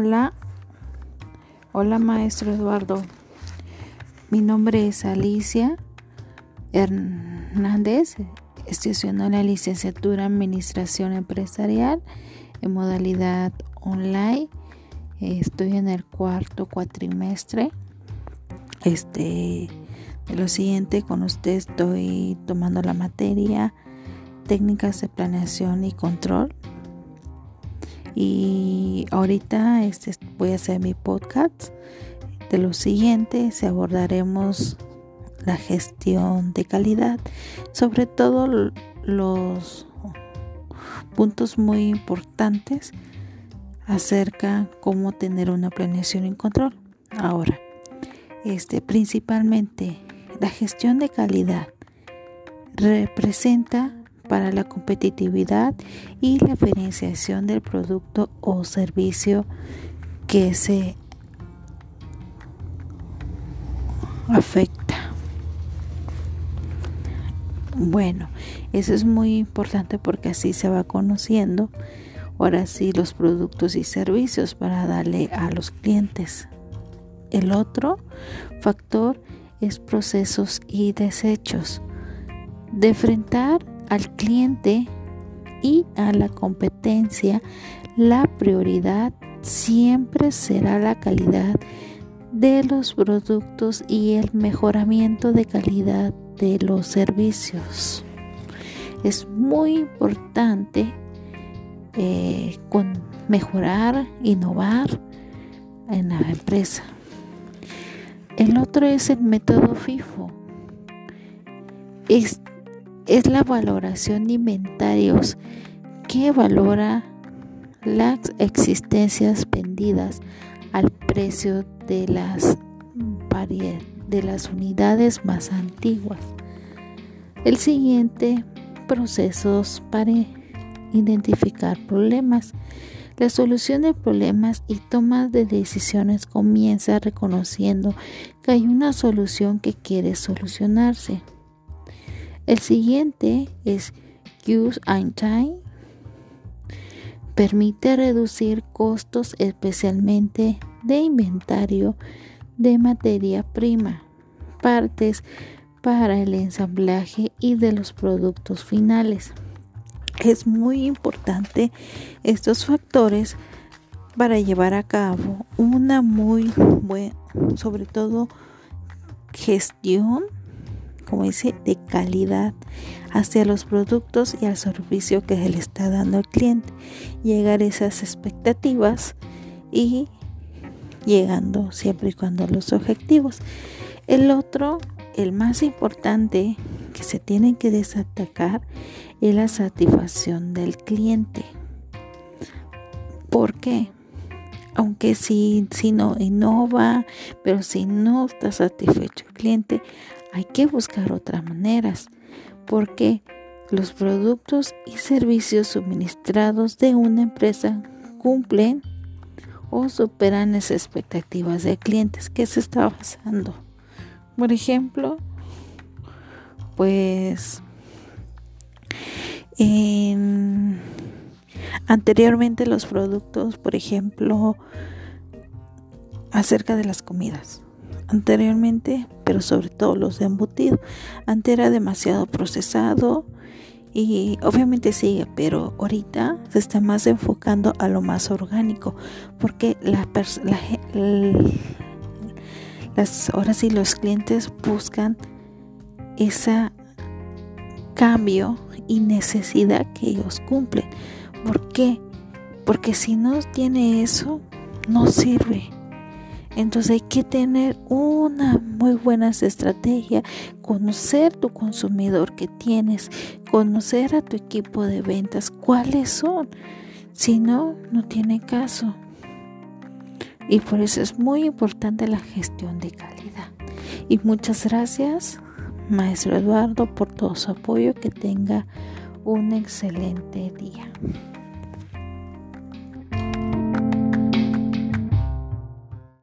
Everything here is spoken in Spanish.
Hola, hola maestro Eduardo. Mi nombre es Alicia Hernández. Estoy haciendo la licenciatura en Administración Empresarial en modalidad online. Estoy en el cuarto cuatrimestre. Este, de lo siguiente, con usted estoy tomando la materia técnicas de planeación y control y ahorita este, voy a hacer mi podcast. De lo siguiente, se abordaremos la gestión de calidad, sobre todo los puntos muy importantes acerca cómo tener una planeación y control. Ahora, este principalmente la gestión de calidad representa para la competitividad y la diferenciación del producto o servicio que se afecta. Bueno, eso es muy importante porque así se va conociendo ahora sí los productos y servicios para darle a los clientes. El otro factor es procesos y desechos. De enfrentar al cliente y a la competencia, la prioridad siempre será la calidad de los productos y el mejoramiento de calidad de los servicios. Es muy importante eh, con mejorar, innovar en la empresa. El otro es el método FIFO. Es es la valoración de inventarios que valora las existencias vendidas al precio de las, de las unidades más antiguas. El siguiente, procesos para identificar problemas. La solución de problemas y toma de decisiones comienza reconociendo que hay una solución que quiere solucionarse. El siguiente es Use and Time. Permite reducir costos especialmente de inventario de materia prima, partes para el ensamblaje y de los productos finales. Es muy importante estos factores para llevar a cabo una muy buena, sobre todo gestión como dice, de calidad hacia los productos y al servicio que se le está dando al cliente. Llegar a esas expectativas y llegando siempre y cuando los objetivos. El otro, el más importante que se tiene que desatacar es la satisfacción del cliente. ¿Por qué? Aunque si, si no innova, pero si no está satisfecho el cliente, hay que buscar otras maneras porque los productos y servicios suministrados de una empresa cumplen o superan las expectativas de clientes que se está basando. Por ejemplo, pues anteriormente los productos, por ejemplo, acerca de las comidas anteriormente, pero sobre todo los de embutido. Antes era demasiado procesado y obviamente sigue, pero ahorita se está más enfocando a lo más orgánico, porque la, las ahora sí los clientes buscan ese cambio y necesidad que ellos cumplen. ¿Por qué? Porque si no tiene eso, no sirve. Entonces hay que tener una muy buena estrategia, conocer tu consumidor que tienes, conocer a tu equipo de ventas, cuáles son. Si no, no tiene caso. Y por eso es muy importante la gestión de calidad. Y muchas gracias, maestro Eduardo, por todo su apoyo. Que tenga un excelente día.